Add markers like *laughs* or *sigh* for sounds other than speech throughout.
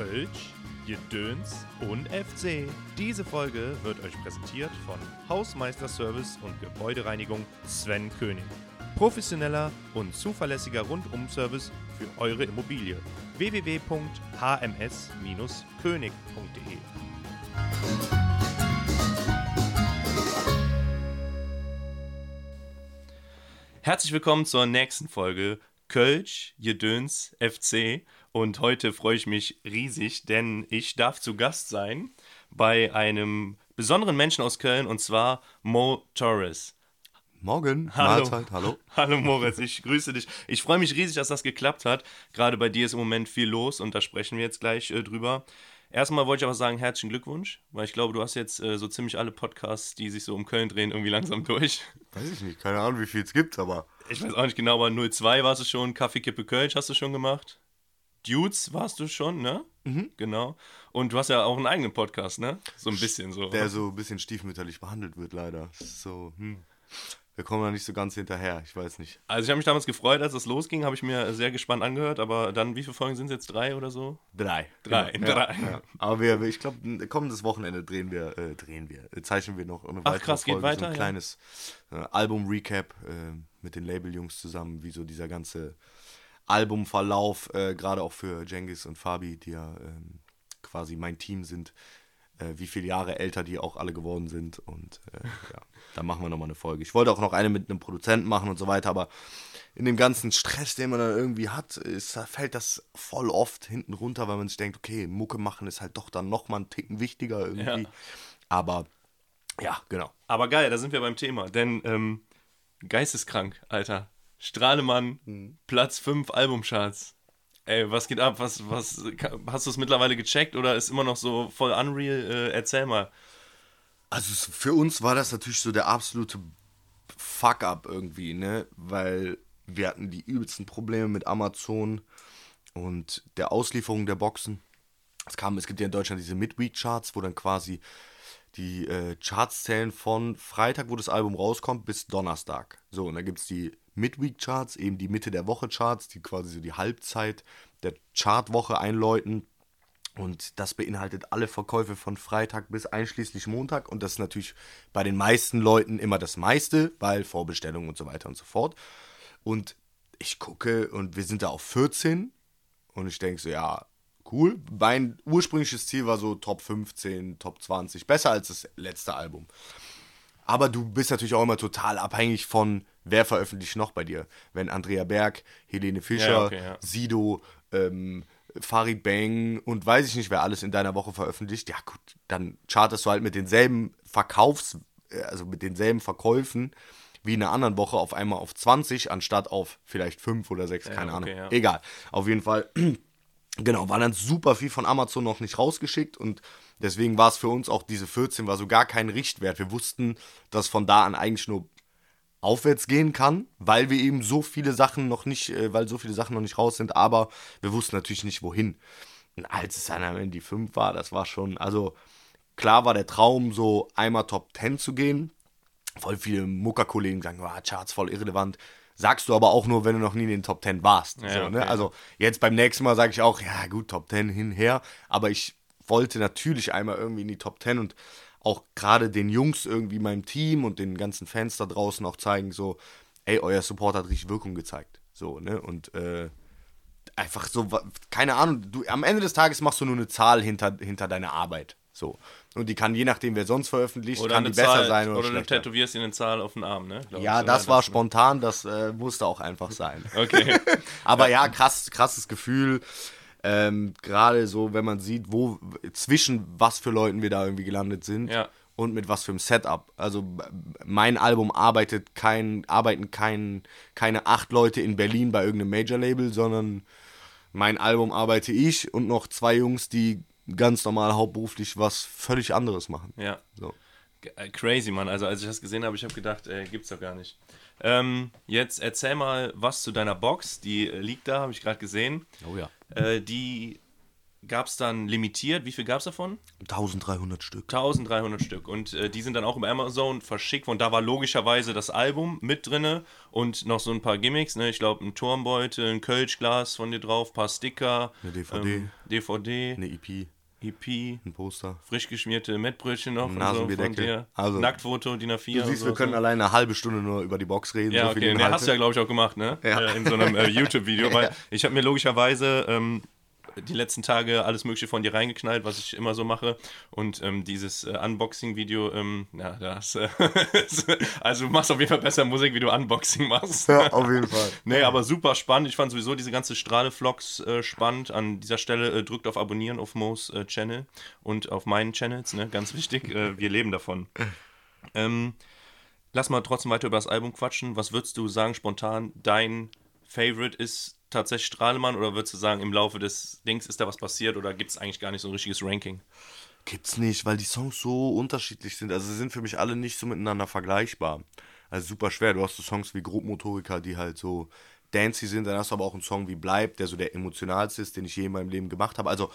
Kölsch, Gedöns und FC. Diese Folge wird euch präsentiert von Hausmeisterservice und Gebäudereinigung Sven König. Professioneller und zuverlässiger Rundum-Service für eure Immobilie. www.hms-könig.de Herzlich willkommen zur nächsten Folge Kölsch, Jedöns, FC. Und heute freue ich mich riesig, denn ich darf zu Gast sein bei einem besonderen Menschen aus Köln und zwar Mo Torres. Morgen, Hallo. Mahlzeit, hallo. *laughs* Hallo Moritz, ich grüße dich. Ich freue mich riesig, dass das geklappt hat. Gerade bei dir ist im Moment viel los und da sprechen wir jetzt gleich äh, drüber. Erstmal wollte ich aber sagen, herzlichen Glückwunsch, weil ich glaube, du hast jetzt äh, so ziemlich alle Podcasts, die sich so um Köln drehen, irgendwie langsam durch. Weiß ich nicht, keine Ahnung, wie viel es gibt, aber Ich weiß auch nicht genau, aber 02 warst du schon, Kaffee Kippe Kölsch hast du schon gemacht. Dudes warst du schon, ne? Mhm. Genau. Und du hast ja auch einen eigenen Podcast, ne? So ein bisschen so. der so ein bisschen stiefmütterlich behandelt wird, leider. Das So, hm. Wir kommen da nicht so ganz hinterher, ich weiß nicht. Also ich habe mich damals gefreut, als es losging, habe ich mir sehr gespannt angehört, aber dann, wie viele Folgen sind es jetzt? Drei oder so? Drei. Drei, Genau, drei. Ja, ja. Aber wir, ich glaube, kommendes Wochenende drehen wir, äh, drehen wir, äh, zeichnen wir noch eine Ach, weitere krass, geht Folge, so weiter, ein ja. kleines äh, Album-Recap äh, mit den Label-Jungs zusammen, wie so dieser ganze Albumverlauf, äh, gerade auch für Jengis und Fabi, die ja ähm, quasi mein Team sind, äh, wie viele Jahre älter die auch alle geworden sind und äh, ja, *laughs* da machen wir nochmal eine Folge. Ich wollte auch noch eine mit einem Produzenten machen und so weiter, aber in dem ganzen Stress, den man dann irgendwie hat, ist, fällt das voll oft hinten runter, weil man sich denkt, okay, Mucke machen ist halt doch dann nochmal einen Ticken wichtiger irgendwie. Ja. Aber ja, genau. Aber geil, da sind wir beim Thema, denn ähm, geisteskrank, Alter. Strahlemann, Platz 5 Albumcharts. Ey, was geht ab? Was, was, hast du es mittlerweile gecheckt oder ist immer noch so voll unreal? Äh, erzähl mal. Also für uns war das natürlich so der absolute Fuck-up irgendwie, ne? Weil wir hatten die übelsten Probleme mit Amazon und der Auslieferung der Boxen. Es kam, es gibt ja in Deutschland diese Midweek-Charts, wo dann quasi die äh, Charts zählen von Freitag, wo das Album rauskommt, bis Donnerstag. So, und dann gibt es die Midweek-Charts, eben die Mitte der Woche-Charts, die quasi so die Halbzeit der Chartwoche einläuten. Und das beinhaltet alle Verkäufe von Freitag bis einschließlich Montag. Und das ist natürlich bei den meisten Leuten immer das meiste, weil Vorbestellungen und so weiter und so fort. Und ich gucke und wir sind da auf 14. Und ich denke so, ja, cool. Mein ursprüngliches Ziel war so Top 15, Top 20. Besser als das letzte Album. Aber du bist natürlich auch immer total abhängig von, wer veröffentlicht noch bei dir. Wenn Andrea Berg, Helene Fischer, Ja, okay, ja. Sido, ähm, Farid Bang und weiß ich nicht, wer alles in deiner Woche veröffentlicht, ja gut, dann chartest du halt mit denselben Verkaufs-, äh, also mit denselben Verkäufen wie in einer anderen Woche auf einmal auf 20, anstatt auf vielleicht 5 oder 6, keine okay, Ahnung. Egal. Auf jeden Fall Genau, war dann super viel von Amazon noch nicht rausgeschickt und deswegen war es für uns auch diese 14 war so gar kein Richtwert. Wir wussten, dass von da an eigentlich nur aufwärts gehen kann, weil wir eben so viele Sachen noch nicht, äh, weil so viele Sachen noch nicht raus sind, aber wir wussten natürlich nicht wohin. Und als es dann am Ende die 5 war, das war schon, also klar war der Traum, so einmal Top 10 zu gehen. Voll viele Muckerkollegen sagen, oh, Charts voll irrelevant. Sagst du aber auch nur, wenn du noch nie in den Top 10 warst. Ja, so, ne? okay. Also jetzt beim nächsten Mal sage ich auch, ja gut, Top 10 hinher. Aber ich wollte natürlich einmal irgendwie in die Top 10 und auch gerade den Jungs irgendwie, meinem Team und den ganzen Fans da draußen auch zeigen, so, ey, euer Support hat richtig Wirkung gezeigt. So, ne? Und äh, einfach so, keine Ahnung, du, am Ende des Tages machst du nur eine Zahl hinter, hinter deiner Arbeit. So. Und die kann je nachdem, wer sonst veröffentlicht, Oder kann die besser Zahl, sein oder, oder du schlechter. tätowierst dir eine Zahl auf den Arm, ne? Glaub Ja, ich, das war ne? spontan, das äh, musste auch einfach sein. *laughs* Okay. *laughs* Aber ja, krass, krasses Gefühl. Ähm, Gerade so, wenn man sieht, wo zwischen was für Leuten wir da irgendwie gelandet sind Ja. und mit was für einem Setup. Also mein Album arbeitet kein, arbeiten kein, keine acht Leute in Berlin bei irgendeinem Major-Label, sondern mein Album arbeite ich und noch zwei Jungs, die ganz normal hauptberuflich was völlig anderes machen. Ja. So. Äh, Crazy, Mann. Also als ich das gesehen habe, ich habe gedacht, äh, gibt's doch gar nicht. Ähm, jetzt erzähl mal was zu deiner Box. Die äh, liegt da, habe ich gerade gesehen. Oh ja. Äh, die gab es dann limitiert. Wie viel gab es davon? 1300 Stück. 1300 Stück. Und äh, die sind dann auch über Amazon verschickt. Und da war logischerweise das Album mit drinne und noch so ein paar Gimmicks. Ne? Ich glaube, ein Turmbeutel, ein Kölschglas von dir drauf, ein paar Sticker. Eine DVD. Ähm, DVD. Eine EP. EP. Ein Poster. Frisch geschmierte Mettbrötchen noch. Nasenbierdeckel. So also, Nacktfoto, DIN A4. Du siehst, wir können alleine eine halbe Stunde nur über die Box reden. Ja, so okay. Nee, hast du ja, glaube ich, auch gemacht, ne? Ja. Äh, in so einem äh, YouTube-Video. *laughs* Weil ich habe mir logischerweise ähm, die letzten Tage alles Mögliche von dir reingeknallt, was ich immer so mache. Und ähm, dieses äh, Unboxing-Video, ähm, ja, das. Äh, *laughs* also du machst auf jeden Fall besser Musik, wie du Unboxing machst. Ja, auf jeden Fall. *laughs* nee, aber super spannend. Ich fand sowieso diese ganze Strahle-Vlogs äh, spannend. An dieser Stelle äh, drückt auf Abonnieren auf Mo's äh, Channel und auf meinen Channels, ne? Ganz wichtig. Äh, wir leben davon. Ähm, lass mal trotzdem weiter über das Album quatschen. Was würdest du sagen, spontan, dein Favorite ist tatsächlich Strahlemann oder würdest du sagen, im Laufe des Dings ist da was passiert oder gibt es eigentlich gar nicht so ein richtiges Ranking? Gibt's nicht, weil die Songs so unterschiedlich sind. Also sie sind für mich alle nicht so miteinander vergleichbar. Also super schwer. Du hast so Songs wie Grobmotoriker, die halt so dancey sind. Dann hast du aber auch einen Song wie Bleib, der so der emotionalste ist, den ich je in meinem Leben gemacht habe. Also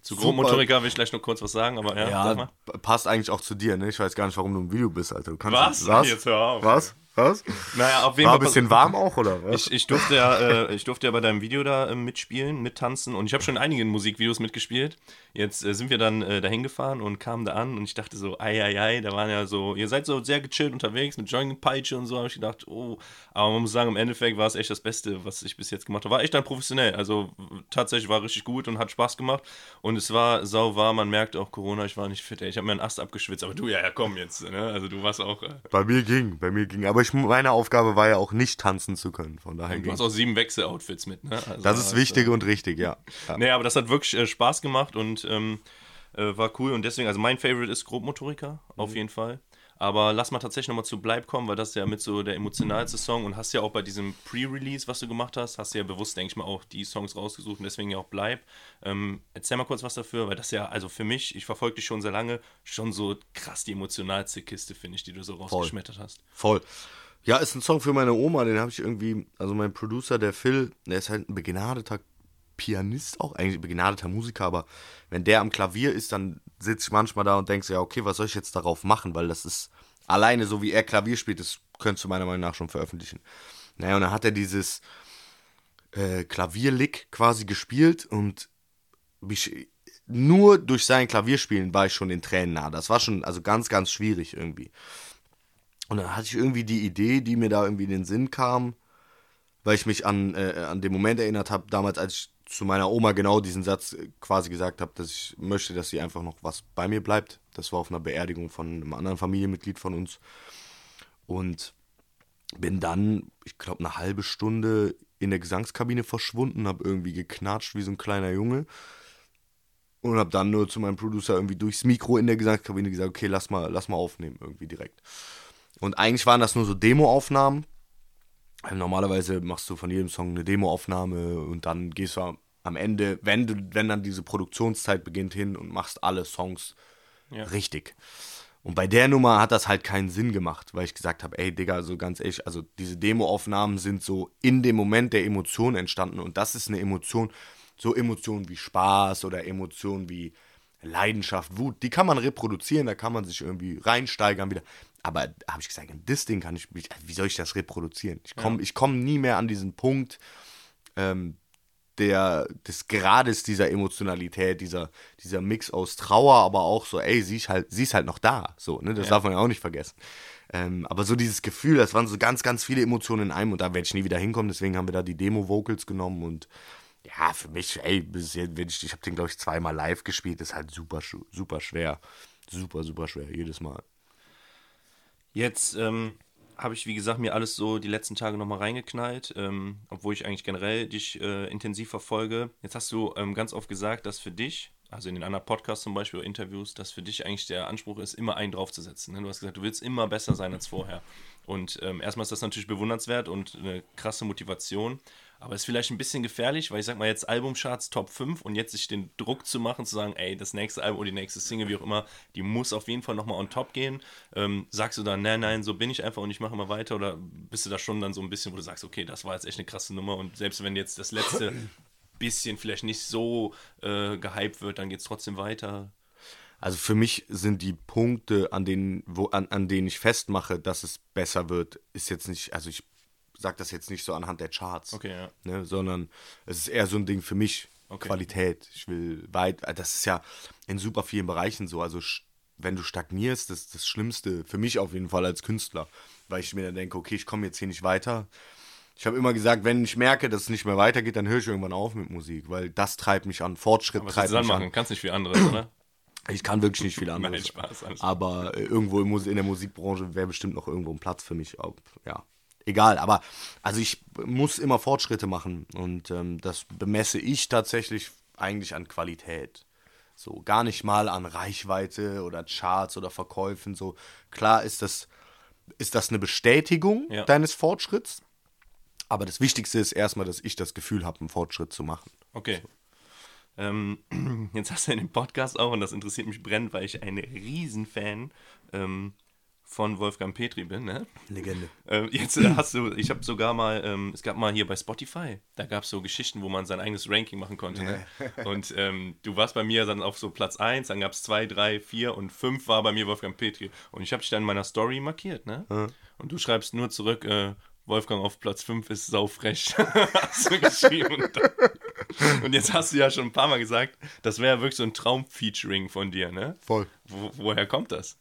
zu Grobmotoriker will ich gleich noch kurz was sagen, aber ja, ja passt eigentlich auch zu dir, ne? Ich weiß gar nicht, warum du im Video bist, Alter. Du kannst was? was? Jetzt hör auf. Was? Was? Naja, auf jeden War ein bisschen warm auch, oder was? Ich, ich, durfte ja, äh, ich durfte ja bei deinem Video da äh, mitspielen, mittanzen und ich habe schon in einigen Musikvideos mitgespielt. Jetzt äh, sind wir dann äh, dahin gefahren und kamen da an und ich dachte so, ei, ei, ei, da waren ja so, ihr seid so sehr gechillt unterwegs mit Joggingpeitsche und so, habe ich gedacht, oh, aber man muss sagen, im Endeffekt war es echt das Beste, was ich bis jetzt gemacht habe. War echt dann professionell, also tatsächlich war richtig gut und hat Spaß gemacht und es war sau warm, man merkt auch Corona, ich war nicht fit, ey. ich habe mir einen Ast abgeschwitzt, aber du, ja, ja, komm jetzt, ne? also du warst auch... Äh, bei mir ging, bei mir ging, aber ich, meine Aufgabe war ja auch nicht tanzen zu können. Von daher du hast auch sieben Wechseloutfits mit, ne? Also, das ist wichtig und richtig, ja. ja. *laughs* Nee, aber das hat wirklich äh, Spaß gemacht und ähm, äh, war cool. Und deswegen, also mein Favorite ist Grobmotoriker, auf mhm. jeden Fall. Aber lass mal tatsächlich nochmal zu Bleib kommen, weil das ist ja mit so der emotionalste Song und hast ja auch bei diesem Pre-Release, was du gemacht hast, hast du ja bewusst, denke ich mal, auch die Songs rausgesucht und deswegen ja auch Bleib. Ähm, erzähl mal kurz was dafür, weil das ja, also für mich, ich verfolge dich schon sehr lange, schon so krass die emotionalste Kiste, finde ich, die du so rausgeschmettert hast. Voll. Ja, ist ein Song für meine Oma, den habe ich irgendwie, also mein Producer, der Phil, der ist halt ein begnadeter Pianist auch, eigentlich begnadeter Musiker, aber wenn der am Klavier ist, dann sitze ich manchmal da und denke, ja, okay, was soll ich jetzt darauf machen, weil das ist alleine so, wie er Klavier spielt, das könntest du meiner Meinung nach schon veröffentlichen. Naja, und dann hat er dieses äh, Klavierlick quasi gespielt und mich, nur durch sein Klavierspielen war ich schon in Tränen nah. Das war schon also ganz, ganz schwierig irgendwie. Und dann hatte ich irgendwie die Idee, die mir da irgendwie in den Sinn kam, weil ich mich an, äh, an den Moment erinnert habe, damals, als ich zu meiner Oma genau diesen Satz äh, quasi gesagt habe, dass ich möchte, dass sie einfach noch was bei mir bleibt. Das war auf einer Beerdigung von einem anderen Familienmitglied von uns. Und bin dann, ich glaube, eine halbe Stunde in der Gesangskabine verschwunden, habe irgendwie geknatscht wie so ein kleiner Junge. Und habe dann nur zu meinem Producer irgendwie durchs Mikro in der Gesangskabine gesagt, okay, lass mal, lass mal aufnehmen, irgendwie direkt. Und eigentlich waren das nur so Demoaufnahmen. Normalerweise machst du von jedem Song eine Demoaufnahme und dann gehst du am Ende, wenn du, wenn dann diese Produktionszeit beginnt, hin und machst alle Songs ja. richtig. Und bei der Nummer hat das halt keinen Sinn gemacht, weil ich gesagt habe, ey Digga, so ganz ehrlich, also diese Demoaufnahmen sind so in dem Moment der Emotion entstanden und das ist eine Emotion, so Emotionen wie Spaß oder Emotionen wie Leidenschaft, Wut, die kann man reproduzieren, da kann man sich irgendwie reinsteigern wieder. Aber habe ich gesagt, das Ding kann ich, wie soll ich das reproduzieren? Ich komme ja. komm nie mehr an diesen Punkt ähm, der, des Grades dieser Emotionalität, dieser, dieser Mix aus Trauer, aber auch so, ey, sie ist halt, sie ist halt noch da. So, ne? Das ja. darf man ja auch nicht vergessen. Ähm, aber so dieses Gefühl, das waren so ganz, ganz viele Emotionen in einem und da werde ich nie wieder hinkommen, deswegen haben wir da die Demo-Vocals genommen und ja, für mich, ey, bis jetzt, ich, ich habe den, glaube ich, zweimal live gespielt, ist halt super, super schwer. Super, super schwer, jedes Mal. Jetzt ähm, habe ich, wie gesagt, mir alles so die letzten Tage nochmal reingeknallt, ähm, obwohl ich eigentlich generell dich äh, intensiv verfolge. Jetzt hast du ähm, ganz oft gesagt, dass für dich, also in den anderen Podcasts zum Beispiel oder Interviews, dass für dich eigentlich der Anspruch ist, immer einen draufzusetzen. Ne? Du hast gesagt, du willst immer besser sein als vorher. Und ähm, erstmal ist das natürlich bewundernswert und eine krasse Motivation. Aber ist vielleicht ein bisschen gefährlich, weil ich sag mal jetzt Albumcharts Top 5 und jetzt sich den Druck zu machen, zu sagen, ey, das nächste Album oder die nächste Single, wie auch immer, die muss auf jeden Fall nochmal on top gehen. Ähm, sagst du dann, nein, nein, so bin ich einfach und ich mache immer weiter oder bist du da schon dann so ein bisschen, wo du sagst, okay, das war jetzt echt eine krasse Nummer und selbst wenn jetzt das letzte *clears throat* bisschen vielleicht nicht so äh, gehypt wird, dann geht es trotzdem weiter. Also für mich sind die Punkte, an denen, wo, an, an denen ich festmache, dass es besser wird, ist jetzt nicht, also ich sage das jetzt nicht so anhand der Charts, Okay, ja. ne, sondern es ist eher so ein Ding für mich, Okay. Qualität. Ich will weit, das ist ja in super vielen Bereichen so, also wenn du stagnierst, das ist das Schlimmste für mich auf jeden Fall als Künstler, weil ich mir dann denke, okay, ich komme jetzt hier nicht weiter. Ich habe immer gesagt, wenn ich merke, dass es nicht mehr weitergeht, dann höre ich irgendwann auf mit Musik, weil das treibt mich an. Fortschritt treibt mich machen? an. Kannst nicht viel anderes, oder? Ich kann wirklich nicht viel *laughs* anderes. Nein, Spaß, alles aber äh, irgendwo in der Musikbranche wäre bestimmt noch irgendwo ein Platz für mich. Ob, ja, egal. Aber also ich muss immer Fortschritte machen und ähm, das bemesse ich tatsächlich eigentlich an Qualität. So gar nicht mal an Reichweite oder Charts oder Verkäufen. So klar ist das ist das eine Bestätigung Ja. deines Fortschritts. Aber das Wichtigste ist erstmal, dass ich das Gefühl habe, einen Fortschritt zu machen. Okay. Ähm, *clears throat* jetzt hast du ja den Podcast auch und das interessiert mich brennend, weil ich ein Riesenfan ähm, von Wolfgang Petri bin. Ne? Legende. Ähm, jetzt *clears throat* hast du, ich habe sogar mal, ähm, es gab mal hier bei Spotify, da gab es so Geschichten, wo man sein eigenes Ranking machen konnte. Ne? *laughs* Und ähm, du warst bei mir dann auf so Platz 1, dann gab es 2, 3, 4 und 5 war bei mir Wolfgang Petri. Und ich habe dich dann in meiner Story markiert, ne? Und du schreibst nur zurück, äh, Wolfgang auf Platz 5 ist saufrech. *laughs* hast du geschrieben. Und jetzt hast du ja schon ein paar Mal gesagt, das wäre wirklich so ein Traum-Featuring von dir, ne? Voll. Wo, woher kommt das?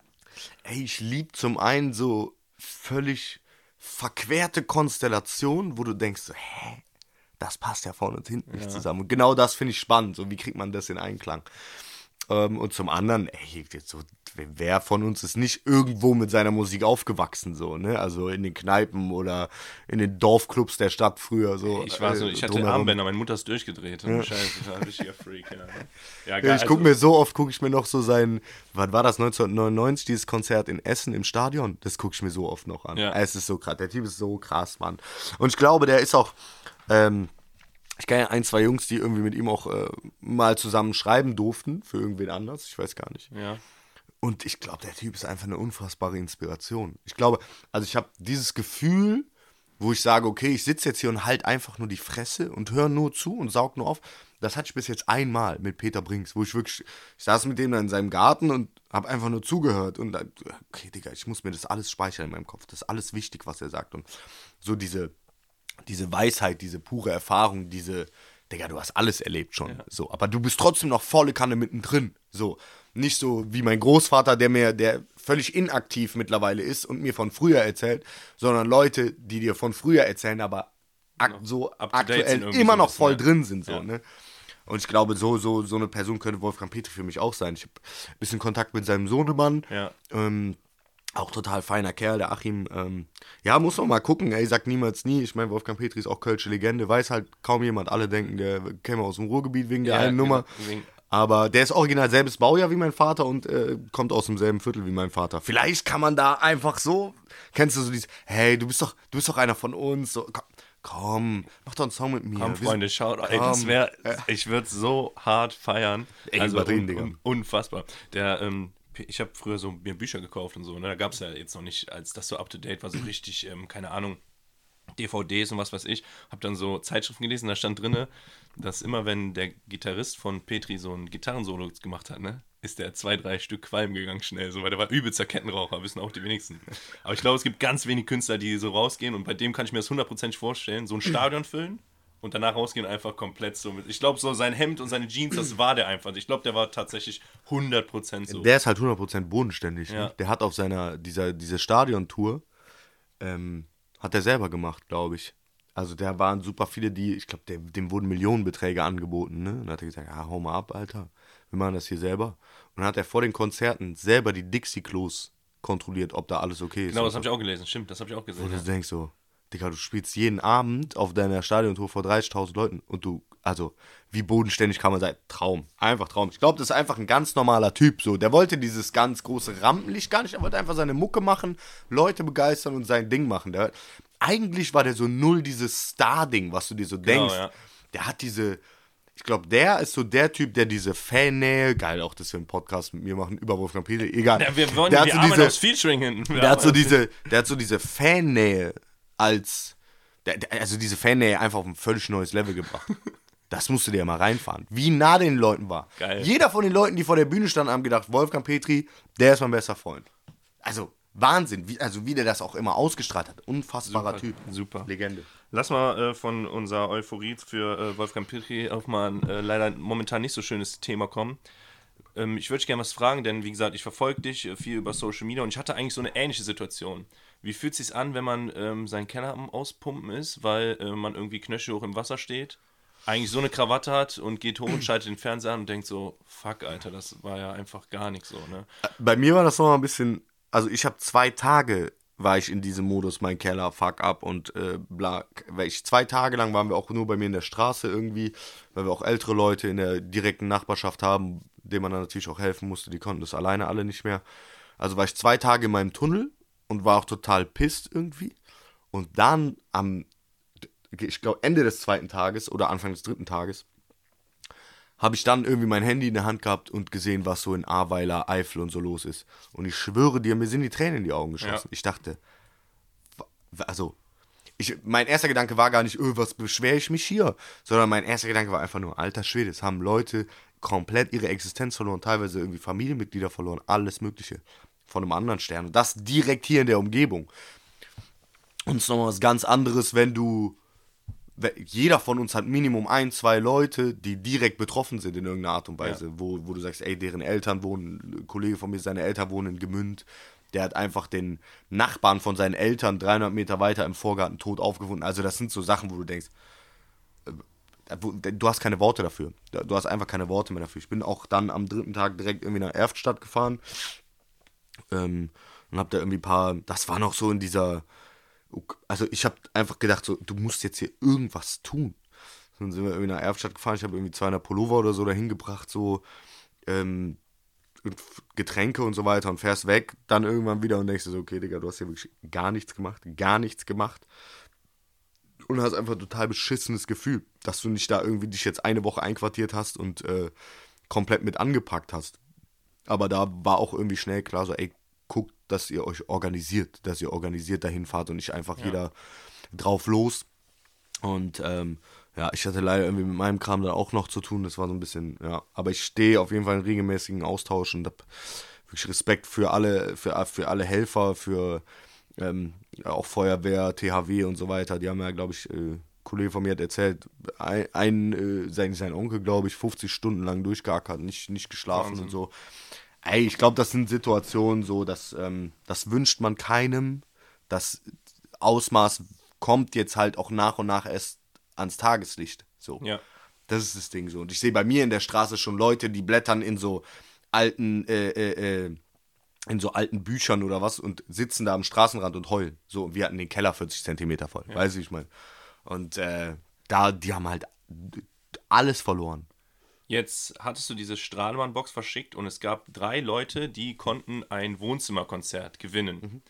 Ey, ich lieb zum einen so völlig verquerte Konstellationen, wo du denkst, so, hä, das passt ja vorne und hinten nicht zusammen. Und genau das finde ich spannend. So, wie kriegt man das in Einklang? Ähm, und zum anderen, ey, so, wer von uns ist nicht irgendwo mit seiner Musik aufgewachsen, so, ne? Also in den Kneipen oder in den Dorfclubs der Stadt früher, so. Ich war so, äh, ich hatte drumherum. Armbänder, meine Mutter ist durchgedreht. Ja. Scheiße, ich war ein richtiger Freak, ja. Ja, Ja, ich also- gucke mir so oft, gucke ich mir noch so sein, was war das, 1999, dieses Konzert in Essen im Stadion? Das gucke ich mir so oft noch an. Ja. Es ist so krass, der Typ ist so krass, Mann. Und ich glaube, der ist auch, ähm, ich kenne ja ein, zwei Jungs, die irgendwie mit ihm auch äh, mal zusammen schreiben durften, für irgendwen anders, ich weiß gar nicht. Ja. Und ich glaube, der Typ ist einfach eine unfassbare Inspiration. Ich glaube, also ich habe dieses Gefühl, wo ich sage, okay, ich sitze jetzt hier und halt einfach nur die Fresse und höre nur zu und saug nur auf. Das hatte ich bis jetzt einmal mit Peter Brinks, wo ich wirklich, ich saß mit dem da in seinem Garten und habe einfach nur zugehört und dann, okay, Digga, ich muss mir das alles speichern in meinem Kopf. Das ist alles wichtig, was er sagt. Und so diese, diese Weisheit, diese pure Erfahrung, diese, Digga, du hast alles erlebt schon. So, aber du bist trotzdem noch volle Kanne mittendrin. So. Nicht so wie mein Großvater, der mir, der völlig inaktiv mittlerweile ist und mir von früher erzählt, sondern Leute, die dir von früher erzählen, aber ak so date sind aktuell immer so noch voll ja. drin sind. So, Ja. ne? Und ich glaube, so, so, so eine Person könnte Wolfgang Petri für mich auch sein. Ich habe ein bisschen Kontakt mit seinem Sohnemann. Ja. Ähm, auch total feiner Kerl, der Achim. Ähm, ja, muss man mal gucken. Ey, sagt niemals nie. Ich meine, Wolfgang Petri ist auch Kölsche Legende. Weiß halt kaum jemand. Alle denken, der käme aus dem Ruhrgebiet wegen der Ja, einen Nummer. genau, wegen- Aber der ist original selbes Baujahr wie mein Vater und äh, kommt aus demselben Viertel wie mein Vater. Vielleicht kann man da einfach so. Kennst du so dieses, hey, du bist doch, du bist doch einer von uns. So, komm, komm, mach doch einen Song mit mir. Komm, Freunde, schaut, ey, das Komm. wäre, ich würde so hart feiern. Ey, also übertrieben, un, Digga. un, unfassbar. Der, ähm, ich habe früher so mir Bücher gekauft und so, ne? Da gab es ja jetzt noch nicht, als das so up to date war, so richtig, ähm, keine Ahnung, DVDs und was weiß ich. Hab dann so Zeitschriften gelesen, da stand drinne, dass immer wenn der Gitarrist von Petri so ein Gitarrensolo gemacht hat, ne? Ist der zwei, drei Stück Qualm gegangen schnell, so, weil der war übelster Kettenraucher, wissen auch die wenigsten. Aber ich glaube, es gibt ganz wenig Künstler, die so rausgehen und bei dem kann ich mir das hundertprozentig vorstellen, so ein *clears throat* Stadion füllen und danach rausgehen einfach komplett so mit. Ich glaube, so sein Hemd und seine Jeans, das war der einfach. Ich glaube, der war tatsächlich 100% so. Der ist halt 100% bodenständig. Ja. Ne? Der hat auf seiner, dieser, diese Stadiontour, ähm, hat er selber gemacht, glaube ich. Also da waren super viele, die, ich glaube, dem wurden Millionenbeträge angeboten, ne? Und dann hat er gesagt, ja, hau mal ab, Alter. Wir machen das hier selber. Und dann hat er vor den Konzerten selber die Dixie-Klos kontrolliert, ob da alles okay ist. genau, Und das habe ich auch gelesen. Stimmt, das habe ich auch gesehen. du Ja. denkst so, Digga, du spielst jeden Abend auf deiner Stadiontour vor 30.000 Leuten und du, also, wie bodenständig kann man sein? Traum. Einfach Traum. Ich glaube, das ist einfach ein ganz normaler Typ, so. Der wollte dieses ganz große Rampenlicht gar nicht, er wollte einfach seine Mucke machen, Leute begeistern und sein Ding machen. Der, eigentlich war der so null dieses Star-Ding, was du dir so Genau, denkst. ja. Der hat diese, ich glaube, der ist so der Typ, der diese Fannähe, geil auch, dass wir einen Podcast mit mir machen, über Wolfgang Petri, egal. Ja, wir wollen der hat so diese, Featuring hinten. der hat so diese, der hat so diese Fannähe als, also diese Fannähe einfach auf ein völlig neues Level gebracht. *laughs* Das musst du dir mal reinfahren. Wie nah den Leuten war. Geil. Jeder von den Leuten, die vor der Bühne standen, haben gedacht, Wolfgang Petri, der ist mein bester Freund. Also, Wahnsinn. Wie, also, wie der das auch immer ausgestrahlt hat. Unfassbarer Super, Typ. super. Legende. Lass mal äh, von unserer Euphorie für äh, Wolfgang Petri auf mal ein äh, leider momentan nicht so schönes Thema kommen. Ähm, ich würde dich gerne was fragen, denn wie gesagt, ich verfolge dich äh, viel über Social Media und ich hatte eigentlich so eine ähnliche Situation. Wie fühlt es sich an, wenn man ähm, seinen Keller am Auspumpen ist, weil äh, man irgendwie knöchelhoch im Wasser steht, eigentlich so eine Krawatte hat und geht hoch und *clears throat* schaltet den Fernseher an und denkt so, fuck, Alter, das war ja einfach gar nicht so, ne? Bei mir war das noch mal ein bisschen, also ich habe zwei Tage war ich in diesem Modus, mein Keller, fuck up und äh, bla. Weil ich zwei Tage lang waren wir auch nur bei mir in der Straße irgendwie, weil wir auch ältere Leute in der direkten Nachbarschaft haben, denen man dann natürlich auch helfen musste, die konnten das alleine alle nicht mehr. Also war ich zwei Tage in meinem Tunnel und war auch total pisst irgendwie. Und dann am, ich glaube, Ende des zweiten Tages oder Anfang des dritten Tages, habe ich dann irgendwie mein Handy in der Hand gehabt und gesehen, was so in Ahrweiler, Eifel und so los ist. Und ich schwöre dir, mir sind die Tränen in die Augen geschossen. Ja. Ich dachte, also, ich, mein erster Gedanke war gar nicht, öh, was beschwere ich mich hier, sondern mein erster Gedanke war einfach nur, alter Schwede, es haben Leute komplett ihre Existenz verloren, teilweise irgendwie Familienmitglieder verloren, alles Mögliche von einem anderen Stern. Und das direkt hier in der Umgebung. Und es ist nochmal was ganz anderes, wenn du jeder von uns hat Minimum ein, zwei Leute, die direkt betroffen sind in irgendeiner Art und Weise, wo, wo du sagst, ey, deren Eltern wohnen, ein Kollege von mir, seine Eltern wohnen in Gemünd, der hat einfach den Nachbarn von seinen Eltern 300 Meter weiter im Vorgarten tot aufgefunden. Also das sind so Sachen, wo du denkst, äh, du hast keine Worte dafür. Du hast einfach keine Worte mehr dafür. Ich bin auch dann am dritten Tag direkt irgendwie nach Erftstadt gefahren ähm, und hab da irgendwie ein paar, das war noch so in dieser, also ich habe einfach gedacht, so, du musst jetzt hier irgendwas tun. Dann sind wir irgendwie nach Erftstadt gefahren, ich habe irgendwie 200 Pullover oder so dahin gebracht, so ähm, Getränke und so weiter und fährst weg, dann irgendwann wieder und denkst dir so, okay, Digga, du hast hier wirklich gar nichts gemacht, gar nichts gemacht. Und hast einfach ein total beschissenes Gefühl, dass du nicht da irgendwie dich jetzt eine Woche einquartiert hast und äh, komplett mit angepackt hast. Aber da war auch irgendwie schnell klar, so, ey, guckt, dass ihr euch organisiert, dass ihr organisiert dahin fahrt und nicht einfach jeder drauf los. Und ähm, ja, ich hatte leider irgendwie mit meinem Kram dann auch noch zu tun. Das war so ein bisschen, ja. Aber ich stehe auf jeden Fall in regelmäßigen Austausch und habe wirklich Respekt für alle, für, für alle Helfer, für ähm, auch Feuerwehr, THW und so weiter. Die haben ja, glaube ich, äh, ein Kollege von mir hat erzählt, ein, ein äh, sein, sein Onkel, glaube ich, 50 Stunden lang durchgeackert, nicht, nicht geschlafen Wahnsinn. und so. Ey, ich glaube, das sind Situationen so, dass ähm, das wünscht man keinem. Das Ausmaß kommt jetzt halt auch nach und nach erst ans Tageslicht. So. Ja. Das ist das Ding so. Und ich sehe bei mir in der Straße schon Leute, die blättern in so alten, äh, äh, äh, in so alten Büchern oder was und sitzen da am Straßenrand und heulen. So, und wir hatten den Keller 40 Zentimeter voll. Weißt du, wie ich meine? Und äh, da, die haben halt alles verloren. Jetzt hattest du diese Strahlmann-Box verschickt und es gab drei Leute, die konnten ein Wohnzimmerkonzert gewinnen. Mhm.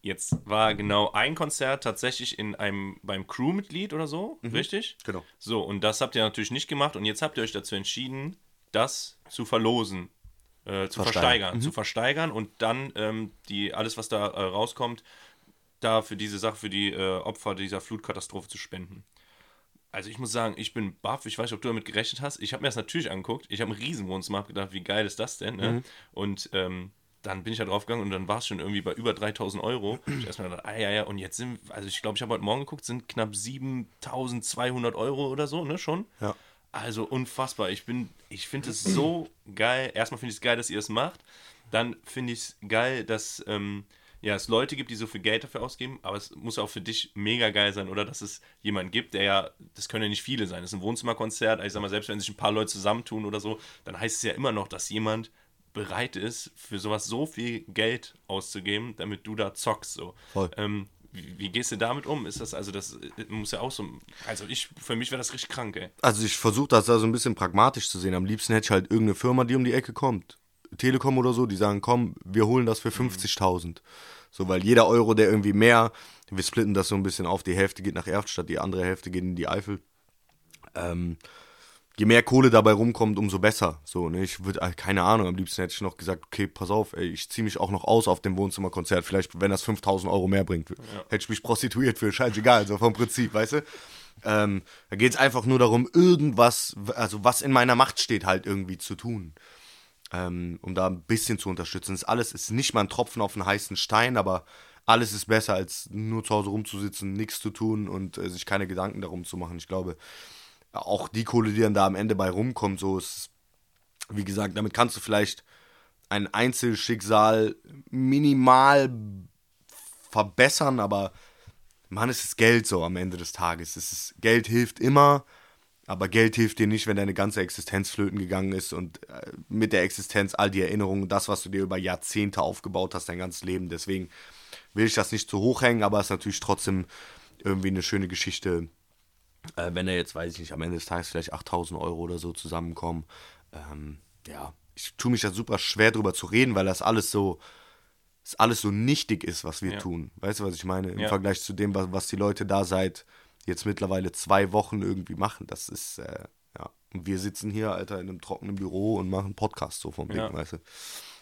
Jetzt war genau ein Konzert tatsächlich in einem beim Crewmitglied oder so, richtig? Genau. So, und das habt ihr natürlich nicht gemacht und jetzt habt ihr euch dazu entschieden, das zu verlosen, äh, zu Versteigern. versteigern, zu versteigern und dann ähm, die alles, was da äh, rauskommt, da für diese Sache, für die äh, Opfer dieser Flutkatastrophe zu spenden. Also ich muss sagen, ich bin baff. Ich weiß nicht, ob du damit gerechnet hast. Ich habe mir das natürlich angeguckt. Ich habe ein Riesenwohnzimmer, gedacht, wie geil ist das denn? Ne? Und ähm, dann bin ich da drauf gegangen und dann war es schon irgendwie bei über 3000 Euro. Ich erstmal gedacht, ah ja, ja, und jetzt sind, also ich glaube, ich habe heute Morgen geguckt, sind knapp 7200 Euro oder so, ne, schon. Ja. Also unfassbar. Ich bin, ich finde es so geil. Erstmal finde ich es geil, dass ihr es macht. Dann finde ich es geil, dass ähm, ja, es Leute gibt, die so viel Geld dafür ausgeben, aber es muss auch für dich mega geil sein, oder? Dass es jemanden gibt, der ja, das können ja nicht viele sein. Das ist ein Wohnzimmerkonzert, ich sag mal, selbst wenn sich ein paar Leute zusammentun oder so, dann heißt es ja immer noch, dass jemand bereit ist, für sowas so viel Geld auszugeben, damit du da zockst. So. Voll. Ähm, wie, wie gehst du damit um? Ist das also, das äh, muss ja auch so. Also ich, für mich wäre das richtig krank, ey. Also ich versuche das da so ein bisschen pragmatisch zu sehen. Am liebsten hätte ich halt irgendeine Firma, die um die Ecke kommt. Telekom oder so, die sagen, komm, wir holen das für 50.000. So, weil jeder Euro, der irgendwie mehr, wir splitten das so ein bisschen auf, die Hälfte geht nach Erftstadt, die andere Hälfte geht in die Eifel. Ähm, je mehr Kohle dabei rumkommt, umso besser. So, ne, ich würde, keine Ahnung, am liebsten hätte ich noch gesagt, okay, pass auf, ey, ich ziehe mich auch noch aus auf dem Wohnzimmerkonzert. Vielleicht, wenn das 5000 Euro mehr bringt, hätte ich mich prostituiert für, scheißegal, so vom Prinzip, weißt du? Ähm, da geht es einfach nur darum, irgendwas, also was in meiner Macht steht, halt irgendwie zu tun. Ähm, um da ein bisschen zu unterstützen. Das alles ist nicht mal ein Tropfen auf einen heißen Stein, aber alles ist besser, als nur zu Hause rumzusitzen, nichts zu tun und äh, sich keine Gedanken darum zu machen. Ich glaube, auch die Kohle, die dann da am Ende bei rumkommt, so ist, wie gesagt, damit kannst du vielleicht ein Einzelschicksal minimal verbessern, aber man, es ist Geld so am Ende des Tages. Es ist, Geld hilft immer, aber Geld hilft dir nicht, wenn deine ganze Existenz flöten gegangen ist und äh, mit der Existenz all die Erinnerungen, das, was du dir über Jahrzehnte aufgebaut hast, dein ganzes Leben. Deswegen will ich das nicht zu hoch hängen, aber es ist natürlich trotzdem irgendwie eine schöne Geschichte, äh, wenn er jetzt, weiß ich nicht, am Ende des Tages vielleicht 8000 Euro oder so zusammenkommen. Ähm, ja, ich tue mich da super schwer drüber zu reden, weil das alles so, das alles so nichtig ist, was wir ja. tun. Weißt du, was ich meine? Im ja. Vergleich zu dem, was, was die Leute da seit jetzt mittlerweile zwei Wochen irgendwie machen. Das ist, äh, ja. Und wir sitzen hier, Alter, in einem trockenen Büro und machen Podcast so vom Ding, ja. weißt du.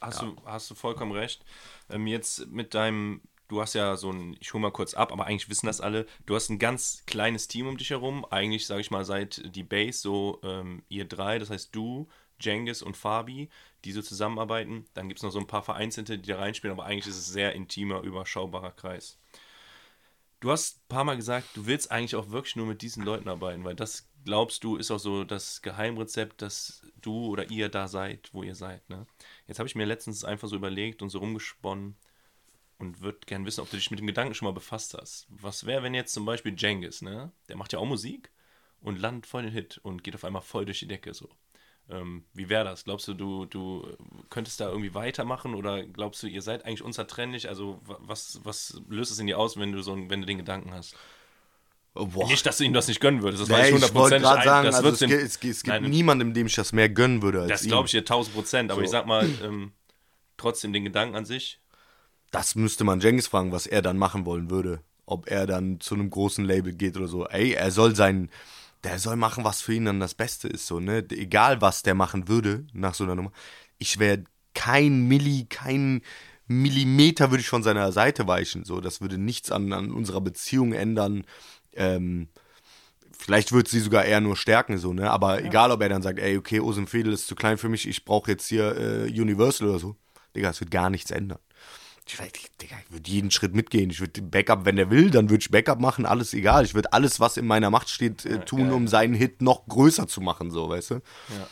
Hast, du. hast du vollkommen recht. Ähm, jetzt mit deinem du hast ja so ein, ich hole mal kurz ab, aber eigentlich wissen das alle, du hast ein ganz kleines Team um dich herum. Eigentlich, sage ich mal, seit die Base so ähm, ihr drei, das heißt du, Jengis und Fabi, die so zusammenarbeiten. Dann gibt es noch so ein paar Vereinzelte, die da reinspielen, aber eigentlich ist es ein sehr intimer, überschaubarer Kreis. Du hast ein paar Mal gesagt, du willst eigentlich auch wirklich nur mit diesen Leuten arbeiten, weil das, glaubst du, ist auch so das Geheimrezept, dass du oder ihr da seid, wo ihr seid. Ne? Jetzt habe ich mir letztens einfach so überlegt und so rumgesponnen und würde gerne wissen, ob du dich mit dem Gedanken schon mal befasst hast. Was wäre, wenn jetzt zum Beispiel Jengis, ne? Der macht ja auch Musik und landet voll den Hit und geht auf einmal voll durch die Decke so. Ähm, wie wäre das? Glaubst du, du, du könntest da irgendwie weitermachen oder glaubst du, ihr seid eigentlich unzertrennlich? Also was, was löst es in dir aus, wenn du so wenn du den Gedanken hast? Boah. Nicht, dass du ihm das nicht gönnen würdest. Das nee, weiß ich 100% ich gerade sagen, also es, gibt, es, gibt niemanden, dem ich das mehr gönnen würde als Das glaube ich dir 1000 Prozent. Aber so. ich sag mal, ähm, trotzdem den Gedanken an sich. Das müsste man Jengis fragen, was er dann machen wollen würde. Ob er dann zu einem großen Label geht oder so. Ey, er soll sein, der soll machen, was für ihn dann das Beste ist, so, ne? Egal, was der machen würde nach so einer Nummer. Ich wäre kein Milli, kein Millimeter würde ich von seiner Seite weichen, so. Das würde nichts an, an unserer Beziehung ändern. Ähm, vielleicht würde sie sogar eher nur stärken, so, ne? Aber ja. egal, ob er dann sagt, ey, okay, Osim Fedel ist zu klein für mich, ich brauche jetzt hier äh, Universal oder so. Digga, es wird gar nichts ändern. Ich, Digga, ich würde jeden Schritt mitgehen. Ich würde Backup, wenn der will, dann würde ich Backup machen, alles egal. Ich würde alles, was in meiner Macht steht, äh, tun, ja, um seinen Hit noch größer zu machen, so, weißt du? Ja.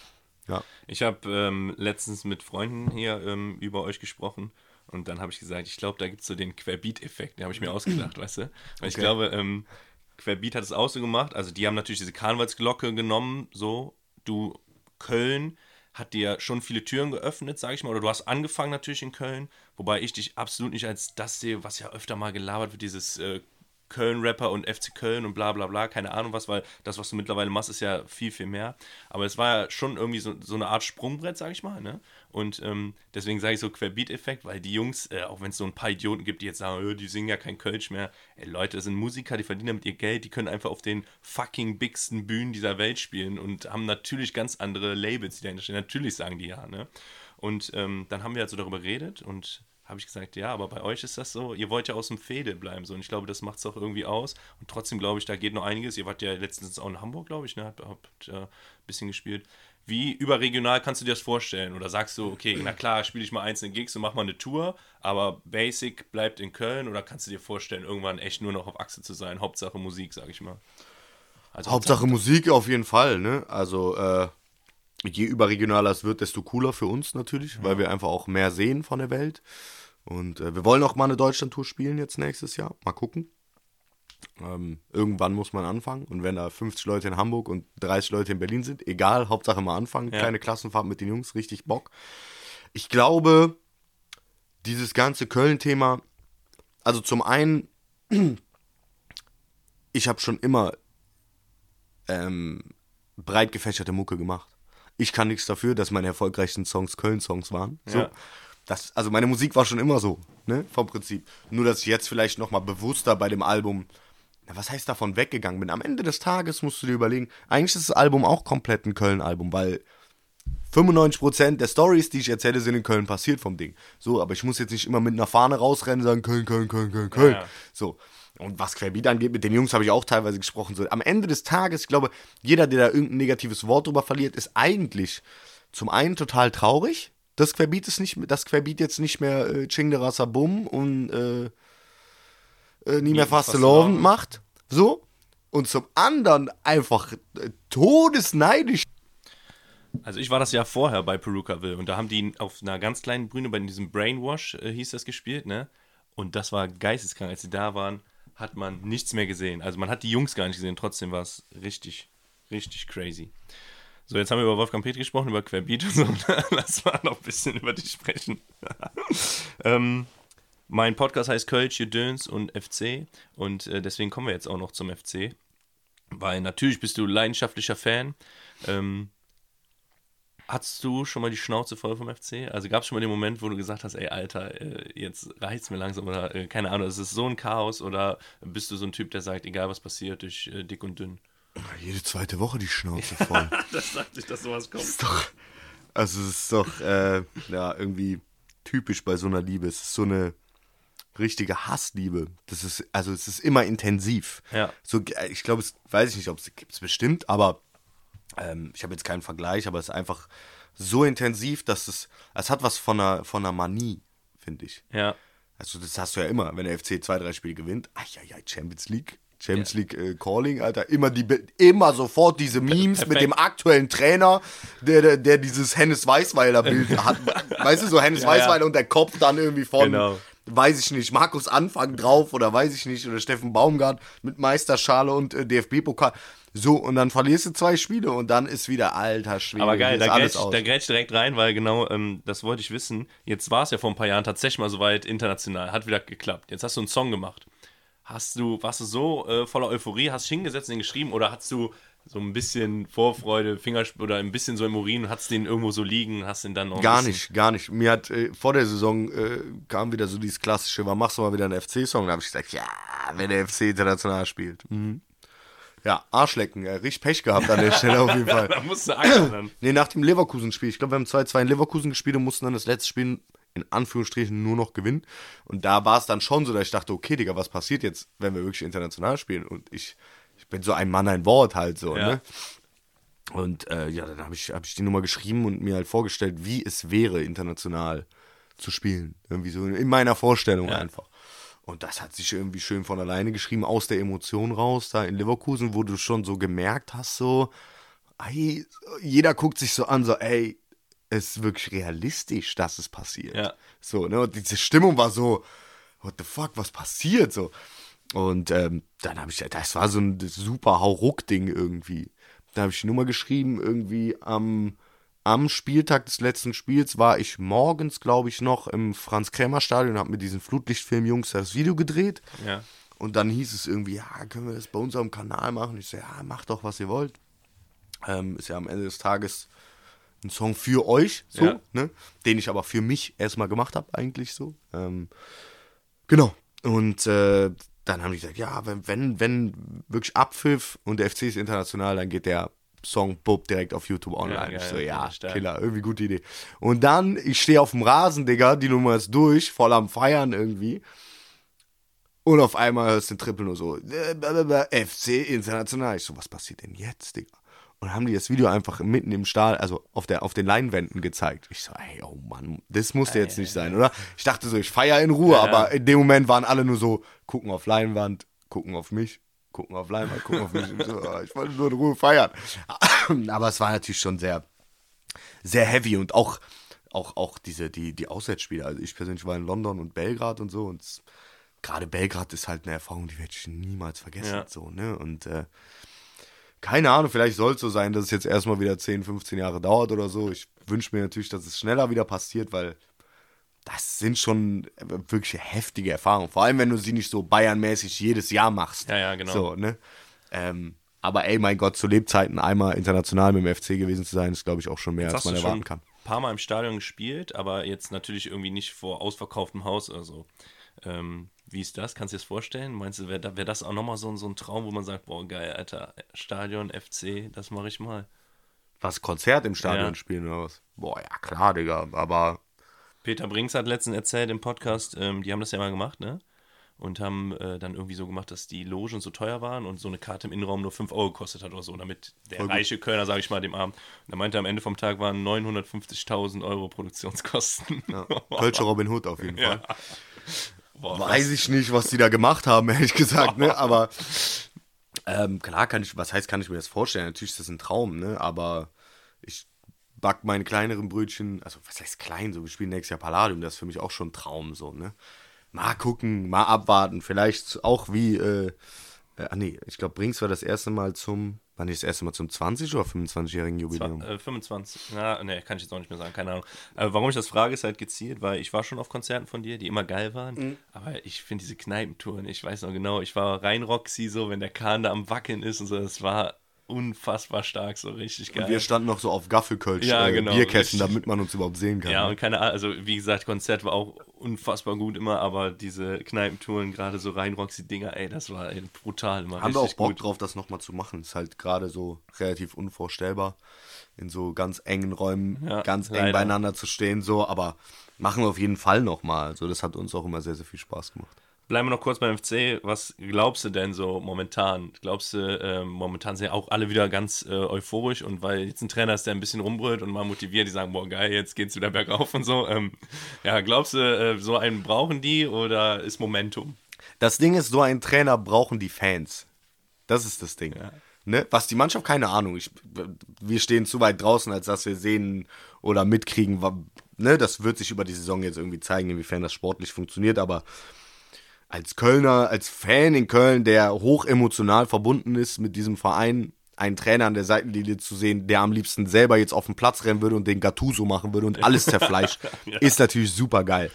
ja. Ich habe ähm, letztens mit Freunden hier ähm, über euch gesprochen und dann habe ich gesagt, ich glaube, da gibt es so den Querbeat-Effekt, den habe ich mir ausgedacht, weißt du? Weil okay. ich glaube, ähm, Querbeat hat es auch so gemacht. Also, die haben natürlich diese Karnevalsglocke genommen, so, du Köln hat dir schon viele Türen geöffnet, sage ich mal. Oder du hast angefangen natürlich in Köln, wobei ich dich absolut nicht als das sehe, was ja öfter mal gelabert wird, dieses äh, Köln-Rapper und FC Köln und bla bla bla, keine Ahnung was, weil das, was du mittlerweile machst, ist ja viel, viel mehr. Aber es war ja schon irgendwie so, so eine Art Sprungbrett, sag ich mal, ne? Und ähm, deswegen sage ich so Querbeat-Effekt, weil die Jungs, äh, auch wenn es so ein paar Idioten gibt, die jetzt sagen, oh, die singen ja kein Kölsch mehr, ey, Leute, das sind Musiker, die verdienen damit ihr Geld, die können einfach auf den fucking bigsten Bühnen dieser Welt spielen und haben natürlich ganz andere Labels, die dahinter stehen. Natürlich sagen die ja, ne? Und ähm, dann haben wir halt so darüber geredet und habe ich gesagt, ja, aber bei euch ist das so, ihr wollt ja aus dem Fädel bleiben so und ich glaube, das macht es auch irgendwie aus und trotzdem glaube ich, da geht noch einiges. Ihr wart ja letztens auch in Hamburg, glaube ich, ne, habt, habt äh, ein bisschen gespielt. Wie überregional kannst du dir das vorstellen? Oder sagst du, okay, na klar, spiele ich mal einzelne Gigs und mach mal eine Tour, aber Basic bleibt in Köln oder kannst du dir vorstellen, irgendwann echt nur noch auf Achse zu sein? Hauptsache Musik, sag ich mal. Also Hauptsache Musik auf jeden Fall, ne? Also, äh, je überregionaler es wird, desto cooler für uns natürlich, ja. weil wir einfach auch mehr sehen von der Welt. Und äh, wir wollen auch mal eine Deutschland-Tour spielen jetzt nächstes Jahr. Mal gucken. Ähm, irgendwann muss man anfangen. Und wenn da 50 Leute in Hamburg und 30 Leute in Berlin sind, egal, Hauptsache mal anfangen. Ja. Kleine Klassenfahrt mit den Jungs, richtig Bock. Ich glaube, dieses ganze Köln-Thema, also zum einen, *clears throat* ich habe schon immer ähm, breit gefächerte Mucke gemacht. Ich kann nichts dafür, dass meine erfolgreichsten Songs Köln-Songs waren. So. Ja. Das, also meine Musik war schon immer so, ne, vom Prinzip. Nur, dass ich jetzt vielleicht nochmal bewusster bei dem Album, na, was heißt davon weggegangen bin. Am Ende des Tages musst du dir überlegen, eigentlich ist das Album auch komplett ein Köln-Album, weil 95% der Stories, die ich erzähle, sind in Köln passiert vom Ding. So, aber ich muss jetzt nicht immer mit einer Fahne rausrennen und sagen, Köln, Köln, Köln, Köln, Köln. Ja, ja. So. Und was Querbeat angeht, mit den Jungs habe ich auch teilweise gesprochen. So, am Ende des Tages, ich glaube, jeder, der da irgendein negatives Wort drüber verliert, ist eigentlich zum einen total traurig, dass Querbeat, ist nicht, dass Querbeat jetzt nicht mehr äh, Ching de Rasa Bum und äh, äh, nie mehr Fast Love macht. So. Und zum anderen einfach äh, todesneidisch. Also ich war das Jahr vorher bei Perukaville und da haben die auf einer ganz kleinen Bühne bei diesem Brainwash äh, hieß das gespielt, ne? Und das war geisteskrank. Als sie da waren, hat man nichts mehr gesehen. Also man hat die Jungs gar nicht gesehen, trotzdem war es richtig, richtig crazy. So, jetzt haben wir über Wolfgang Petri gesprochen, über Querbeat und so. *laughs* Lass mal noch ein bisschen über dich sprechen. *laughs* ähm, mein Podcast heißt Kölsch, Döns und FC und äh, deswegen kommen wir jetzt auch noch zum FC. Weil natürlich bist du leidenschaftlicher Fan. Ähm, Hattest du schon mal die Schnauze voll vom FC? Also gab es schon mal den Moment, wo du gesagt hast, ey Alter, äh, jetzt reicht's mir langsam oder äh, keine Ahnung, es ist so ein Chaos oder bist du so ein Typ, der sagt, egal was passiert, durch äh, dick und dünn? Jede zweite Woche die Schnauze voll. *laughs* das sagt nicht, dass sowas kommt. Ist doch, also es ist doch äh, ja irgendwie typisch bei so einer Liebe. Es ist so eine richtige Hassliebe. Das ist also es ist immer intensiv. Ja. So ich glaube, es weiß ich nicht, ob es gibt es bestimmt, aber ähm, ich habe jetzt keinen Vergleich, aber es ist einfach so intensiv, dass es es hat was von einer von einer Manie, finde ich. Ja. Also das hast du ja immer, wenn der FC zwei, drei Spiele gewinnt. Ach ja, ja, Champions League. Champions League äh, Calling, Alter. Immer, die, immer sofort diese Memes Perfekt. mit dem aktuellen Trainer, der, der, der dieses Hennes Weißweiler Bild *laughs* hat. Weißt du, so Hennes Ja, Weißweiler ja. und der Kopf dann irgendwie von, Genau. Weiß ich nicht, Markus Anfang drauf oder weiß ich nicht, oder Steffen Baumgart mit Meisterschale und äh, DFB-Pokal. So, und dann verlierst du zwei Spiele und dann ist wieder alter Schwede. Aber geil, da grätsch, da grätsch direkt rein, weil genau ähm, das wollte ich wissen. Jetzt war es ja vor ein paar Jahren tatsächlich mal soweit international, hat wieder geklappt. Jetzt hast du einen Song gemacht. Hast du, warst du so äh, voller Euphorie, hast dich hingesetzt und den geschrieben oder hast du so ein bisschen Vorfreude, Fingersp oder ein bisschen so im Urin und hast den irgendwo so liegen, hast den dann noch ein Gar nicht, gar nicht. Mir hat äh, vor der Saison äh, kam wieder so dieses klassische, wann machst du mal wieder einen FC-Song? Da habe ich gesagt, ja, wenn der FC international spielt. Mhm. Ja, Arschlecken, äh, richtig Pech gehabt an der Stelle auf jeden *laughs* Fall. Da musst du dann. Nee, nach dem Leverkusen-Spiel. Ich glaube, wir haben 2-2 in Leverkusen gespielt und mussten dann das letzte Spiel in Anführungsstrichen nur noch gewinnen. Und da war es dann schon so, dass ich dachte, okay, Digga, was passiert jetzt, wenn wir wirklich international spielen? Und ich, bin so ein Mann, ein Wort halt so, Ja. ne? Und äh, ja, dann habe ich, hab ich die Nummer geschrieben und mir halt vorgestellt, wie es wäre, international zu spielen. Irgendwie so in meiner Vorstellung Ja. einfach. Und das hat sich irgendwie schön von alleine geschrieben, aus der Emotion raus, da in Leverkusen, wo du schon so gemerkt hast, so, ey, jeder guckt sich so an, so, ey, es ist wirklich realistisch, dass es passiert. Ja. So, ne? Und diese Stimmung war so, what the fuck, was passiert? So. Und ähm, dann habe ich, das war so ein super Hauruck-Ding irgendwie. Da habe ich die Nummer geschrieben, irgendwie am, am Spieltag des letzten Spiels war ich morgens, glaube ich, noch im Franz-Krämer-Stadion und habe mit diesen Flutlichtfilm-Jungs das Video gedreht. Ja. Und dann hieß es irgendwie, ja, können wir das bei unserem Kanal machen? Ich so, ja, macht doch, was ihr wollt. Ähm, ist ja am Ende des Tages ein Song für euch, so, Ja. ne? Den ich aber für mich erstmal gemacht habe, eigentlich so. Ähm, genau. Und äh, dann haben die gesagt, ja, wenn, wenn, wenn wirklich Abpfiff und der FC ist international, dann geht der Song Bub direkt auf YouTube online. Ja, ich so, ja, stark. Killer, irgendwie gute Idee. Und dann, ich stehe auf dem Rasen, Digga, die Nummer ist durch, voll am Feiern irgendwie. Und auf einmal hörst du den Triple nur so, äh, FC international. Ich so, was passiert denn jetzt, Digga? Und haben die das Video einfach mitten im Stahl, also auf, der, auf den Leinwänden gezeigt. Ich so, ey, oh Mann, das musste jetzt nicht sein, oder? Ich dachte so, ich feier in Ruhe, Ja, aber in dem Moment waren alle nur so, gucken auf Leinwand, gucken auf mich, gucken auf Leinwand, gucken auf mich. Ich *laughs* wollte nur in Ruhe feiern. *clears throat* Aber es war natürlich schon sehr, sehr heavy und auch, auch, auch diese, die, die Auswärtsspiele. Also ich persönlich war in London und Belgrad und so und gerade Belgrad ist halt eine Erfahrung, die werde ich niemals vergessen. Ja. So, ne? Und äh, keine Ahnung, vielleicht soll es so sein, dass es jetzt erstmal wieder 10, 15 Jahre dauert oder so. Ich wünsche mir natürlich, dass es schneller wieder passiert, weil das sind schon wirklich heftige Erfahrungen. Vor allem, wenn du sie nicht so Bayern-mäßig jedes Jahr machst. Ja, ja, genau. So, ne? Ähm, aber ey, mein Gott, zu Lebzeiten einmal international mit dem FC gewesen zu sein, ist, glaube ich, auch schon mehr, Jetzt als man erwarten kann. ein paar Mal im Stadion gespielt, aber jetzt natürlich irgendwie nicht vor ausverkauftem Haus oder so. Ähm, wie ist das? Kannst du dir das vorstellen? Meinst du, wäre da, wär das auch nochmal so, ein- so ein Traum, wo man sagt, boah, geil, Alter, Stadion, FC, das mache ich mal. Was, Konzert im Stadion Ja. spielen oder was? Boah, ja klar, Digga, aber Peter Brinks hat letztens erzählt im Podcast, ähm, die haben das ja mal gemacht, ne? und haben äh, dann irgendwie so gemacht, dass die Logen so teuer waren und so eine Karte im Innenraum nur 5 Euro gekostet hat oder so, damit der Voll gut. reiche Kölner, sage ich mal, dem Abend. Und er meinte, am Ende vom Tag waren 950.000 Euro Produktionskosten. Ja. Kölscher *laughs* Robin Hood auf jeden Fall. Ja. Boah, Weiß ich nicht, was die da gemacht haben, *laughs* ehrlich gesagt, ne? Aber ähm, klar kann ich, was heißt, kann ich mir das vorstellen? Natürlich ist das ein Traum, ne? Aber ich back meine kleineren Brötchen, also was heißt klein, so wir spielen nächstes Jahr Palladium, das ist für mich auch schon ein Traum, so, ne? Mal gucken, mal abwarten, vielleicht auch wie, äh, äh ah nee, ich glaube, Brinks war das erste Mal zum, wann ist das erste Mal zum 20 oder 25-jährigen Jubiläum? Äh, 25. Na, ne, kann ich jetzt auch nicht mehr sagen, keine Ahnung. Äh, warum ich das frage, ist halt gezielt, weil ich war schon auf Konzerten von dir, die immer geil waren. Mhm. Aber ich finde diese Kneipentouren, ich weiß noch genau, ich war rein Roxy so, wenn der Kahn da am Wackeln ist und so, das war unfassbar stark, so richtig geil. Und wir standen noch so auf Gaffelkölsch, Ja, äh, genau, Bierkästen, richtig. damit man uns überhaupt sehen kann. ja, ne? und keine Ahnung, also wie gesagt, Konzert war auch unfassbar gut immer, aber diese Kneipentouren, gerade so rein Roxy-Dinger, ey, das war ey, brutal immer. Haben wir auch Bock gut. drauf, das nochmal zu machen. Ist halt gerade so relativ unvorstellbar, in so ganz engen Räumen Ja, ganz eng leider. beieinander zu stehen, so, aber machen wir auf jeden Fall nochmal. Also das hat uns auch immer sehr, sehr viel Spaß gemacht. Bleiben wir noch kurz beim FC. Was glaubst du denn so momentan? Glaubst du, ähm, momentan sind ja auch alle wieder ganz äh, euphorisch und weil jetzt ein Trainer ist, der ein bisschen rumbrüllt und mal motiviert, die sagen, boah, geil, jetzt geht's wieder bergauf und so. Ähm, ja, glaubst du, äh, so einen brauchen die oder ist Momentum? Das Ding ist, so einen Trainer brauchen die Fans. Das ist das Ding. Ne? Was die Mannschaft, keine Ahnung. Ich, wir stehen zu weit draußen, als dass wir sehen oder mitkriegen. Ne? Das wird sich über die Saison jetzt irgendwie zeigen, inwiefern das sportlich funktioniert. Aber als Kölner, als Fan in Köln, der hoch emotional verbunden ist mit diesem Verein, einen Trainer an der Seitenlinie zu sehen, der am liebsten selber jetzt auf den Platz rennen würde und den Gattuso machen würde und alles zerfleischt, *laughs* ist natürlich super geil.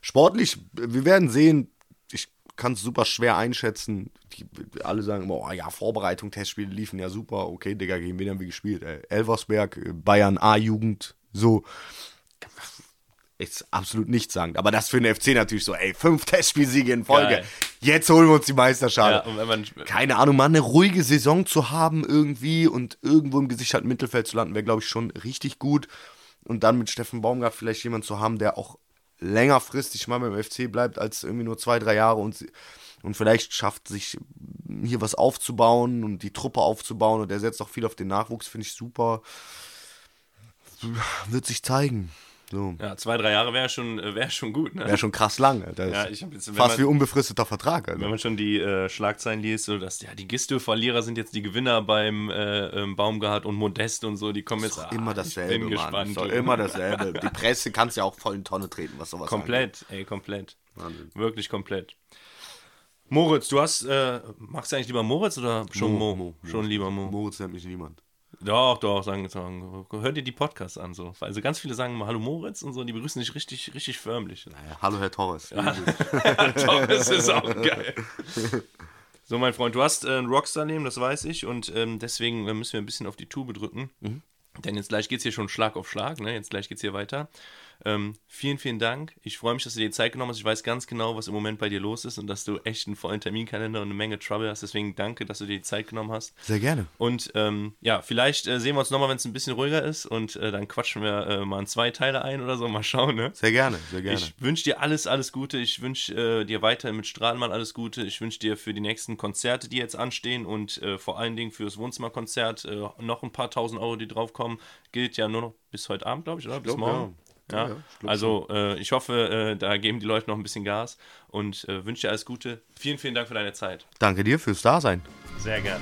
Sportlich, wir werden sehen, ich kann es super schwer einschätzen. Die, alle sagen immer, oh ja, Vorbereitung, Testspiele liefen ja super. Okay, Digga, gegen wen haben wir gespielt? Äh, Elversberg, Bayern A-Jugend, so ist absolut nichts sagen. Aber das für den FC natürlich so, ey, fünf Testspielsiege in Folge. Geil. Jetzt holen wir uns die Ja, Meisterschaft. und wenn man, Keine Ahnung, mal eine ruhige Saison zu haben irgendwie und irgendwo im gesicherten Mittelfeld zu landen, wäre, glaube ich, schon richtig gut. Und dann mit Steffen Baumgart vielleicht jemand zu haben, der auch längerfristig mal beim FC bleibt, als irgendwie nur zwei, drei Jahre und, und vielleicht schafft, sich hier was aufzubauen und die Truppe aufzubauen und der setzt auch viel auf den Nachwuchs, finde ich super. Wird sich zeigen. So. ja, zwei, drei Jahre wäre schon, äh, wär schon gut, ne? Wäre schon krass lang. Ja, ich jetzt- fast man- wie unbefristeter Vertrag. Alter. Wenn man schon die äh, Schlagzeilen liest, so dass ja die Gisto-Verlierer sind jetzt die Gewinner beim äh, ähm, Baumgart und Modest und so, die kommen jetzt ah, immer dasselbe, Ich bin Mann. gespannt. Immer dasselbe. Die Presse kannst ja auch voll in Tonne treten, was sowas Komplett, ey, komplett. Wahnsinn. Wirklich komplett. Moritz, du hast, äh, magst du eigentlich lieber Moritz oder schon Mo? Schon lieber Mo. angeht. Moritz nennt mich niemand. Doch, doch, sagen, sagen, hör dir die Podcasts an, so. Also ganz viele sagen mal Hallo Moritz und so, die begrüßen dich richtig, richtig förmlich. Naja, hallo Herr Torres. Doch, das *laughs* ist auch geil. So, mein Freund, du hast äh, ein Rockstar-Leben, das weiß ich, und ähm, deswegen äh, müssen wir ein bisschen auf die Tube drücken. Denn jetzt gleich geht es hier schon Schlag auf Schlag, ne? Jetzt gleich geht es hier weiter. Ähm, vielen, vielen Dank. Ich freue mich, dass du dir die Zeit genommen hast. Ich weiß ganz genau, was im Moment bei dir los ist und dass du echt einen vollen Terminkalender und eine Menge Trouble hast. Deswegen danke, dass du dir die Zeit genommen hast. Sehr gerne. Und ähm, ja, vielleicht äh, sehen wir uns nochmal, wenn es ein bisschen ruhiger ist und äh, dann quatschen wir äh, mal in zwei Teile ein oder so. Mal schauen, ne? Sehr gerne, sehr gerne. Ich wünsche dir alles, alles Gute. Ich wünsche äh, dir weiterhin mit Strahlmann alles Gute. Ich wünsche dir für die nächsten Konzerte, die jetzt anstehen und äh, vor allen Dingen fürs Wohnzimmerkonzert äh, noch ein paar tausend Euro, die draufkommen. Gilt ja nur noch bis heute Abend, glaube ich, oder? bis glaub, morgen. ja. Ja, Ja, ich also äh, ich hoffe, äh, da geben die Leute noch ein bisschen Gas und äh, wünsche dir alles Gute. Vielen, vielen Dank für deine Zeit. Danke dir fürs Dasein. Sehr gern.